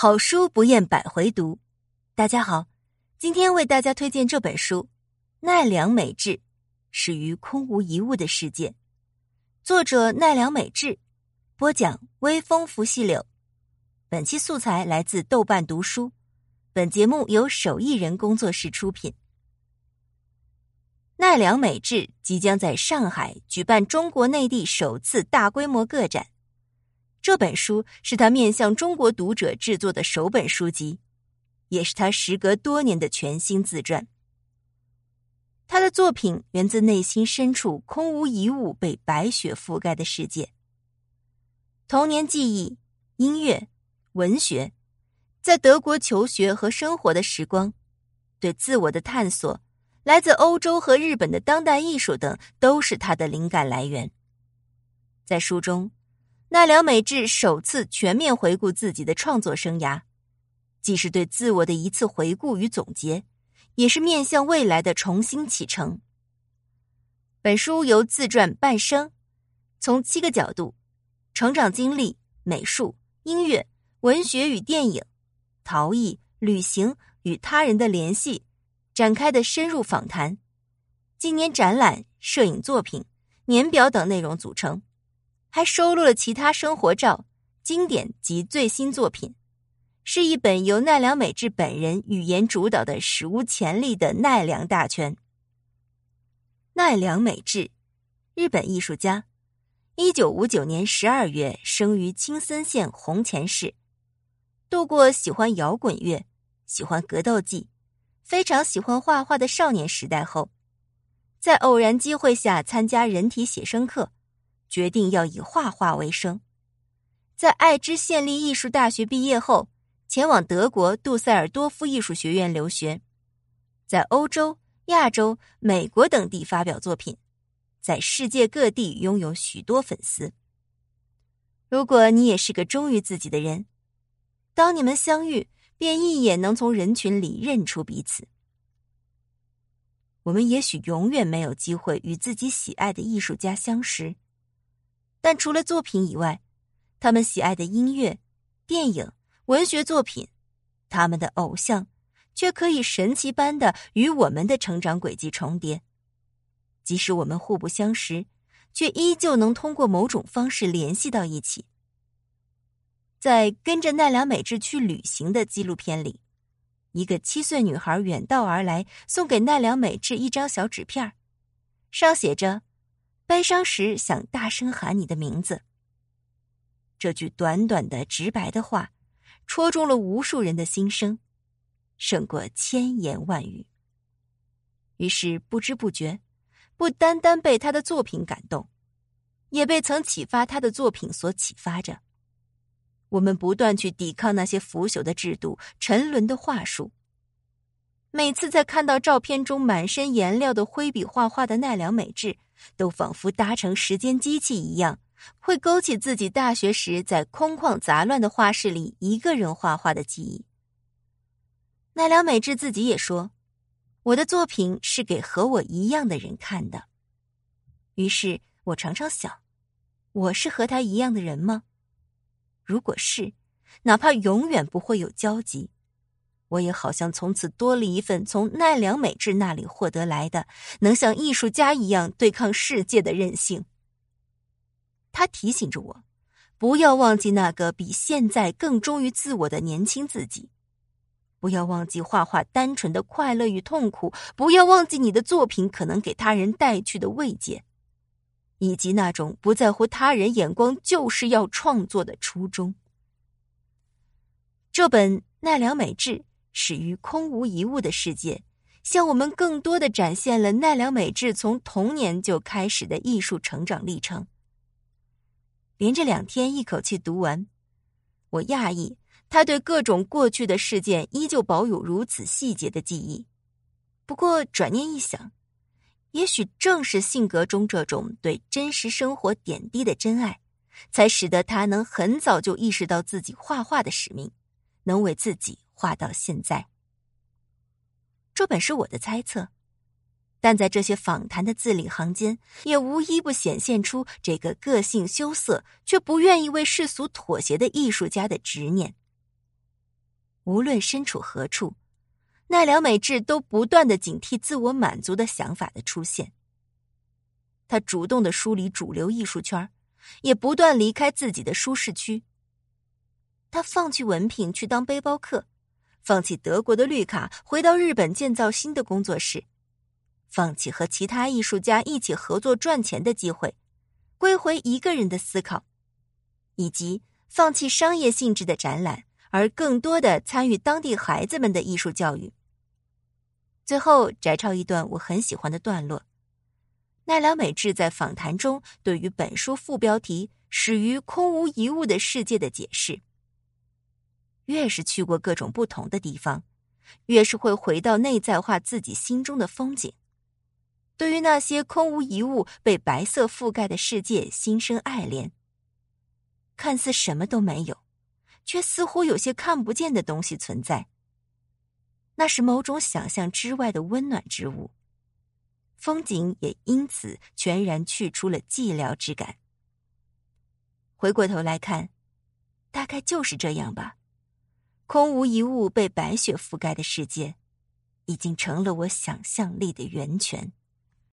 好书不厌百回读。大家好，今天为大家推荐这本书《奈良美智始于空无一物的世界》，作者奈良美智，播讲微风拂细柳。本期素材来自豆瓣读书，本节目由手艺人工作室出品。奈良美智即将在上海举办中国内地首次大规模个展。这本书是他面向中国读者制作的首本书籍，也是他时隔多年的全新自传。他的作品源自内心深处空无一物、被白雪覆盖的世界。童年记忆、音乐、文学，在德国求学和生活的时光，对自我的探索，来自欧洲和日本的当代艺术等，都是他的灵感来源。在书中。奈良美智首次全面回顾自己的创作生涯，既是对自我的一次回顾与总结，也是面向未来的重新启程。本书由自传半生，从七个角度：成长经历、美术、音乐、文学与电影、陶艺、旅行与他人的联系展开的深入访谈，纪年展览、摄影作品、年表等内容组成。还收录了其他生活照、经典及最新作品，是一本由奈良美智本人语言主导的史无前例的奈良大全。奈良美智，日本艺术家，一九五九年十二月生于青森县弘前市。度过喜欢摇滚乐、喜欢格斗技、非常喜欢画画的少年时代后，在偶然机会下参加人体写生课。决定要以画画为生，在爱知县立艺术大学毕业后，前往德国杜塞尔多夫艺术学院留学，在欧洲、亚洲、美国等地发表作品，在世界各地拥有许多粉丝。如果你也是个忠于自己的人，当你们相遇，便一眼能从人群里认出彼此。我们也许永远没有机会与自己喜爱的艺术家相识。但除了作品以外，他们喜爱的音乐、电影、文学作品，他们的偶像，却可以神奇般的与我们的成长轨迹重叠。即使我们互不相识，却依旧能通过某种方式联系到一起。在跟着奈良美智去旅行的纪录片里，一个七岁女孩远道而来，送给奈良美智一张小纸片上写着。悲伤时想大声喊你的名字。这句短短的、直白的话，戳中了无数人的心声，胜过千言万语。于是不知不觉，不单单被他的作品感动，也被曾启发他的作品所启发着。我们不断去抵抗那些腐朽的制度、沉沦的话术。每次在看到照片中满身颜料的挥笔画画的奈良美智。都仿佛搭乘时间机器一样，会勾起自己大学时在空旷杂乱的画室里一个人画画的记忆。奈良美智自己也说：“我的作品是给和我一样的人看的。”于是我常常想，我是和他一样的人吗？如果是，哪怕永远不会有交集。我也好像从此多了一份从奈良美智那里获得来的，能像艺术家一样对抗世界的韧性。他提醒着我，不要忘记那个比现在更忠于自我的年轻自己，不要忘记画画单纯的快乐与痛苦，不要忘记你的作品可能给他人带去的慰藉，以及那种不在乎他人眼光就是要创作的初衷。这本奈良美智。始于空无一物的世界，向我们更多的展现了奈良美智从童年就开始的艺术成长历程。连着两天一口气读完，我讶异他对各种过去的事件依旧保有如此细节的记忆。不过转念一想，也许正是性格中这种对真实生活点滴的真爱，才使得他能很早就意识到自己画画的使命，能为自己。画到现在，这本是我的猜测，但在这些访谈的字里行间，也无一不显现出这个个性羞涩却不愿意为世俗妥协的艺术家的执念。无论身处何处，奈良美智都不断的警惕自我满足的想法的出现。他主动的梳理主流艺术圈，也不断离开自己的舒适区。他放弃文凭去当背包客，放弃德国的绿卡回到日本建造新的工作室，放弃和其他艺术家一起合作赚钱的机会，归回一个人的思考，以及放弃商业性质的展览。而更多的参与当地孩子们的艺术教育。最后摘抄一段我很喜欢的段落：奈良美智在访谈中对于本书副标题“始于空无一物的世界”的解释。越是去过各种不同的地方，越是会回到内在化自己心中的风景，对于那些空无一物、被白色覆盖的世界心生爱恋。看似什么都没有。却似乎有些看不见的东西存在。那是某种想象之外的温暖之物，风景也因此全然去除了寂寥之感。回过头来看，大概就是这样吧。空无一物、被白雪覆盖的世界，已经成了我想象力的源泉。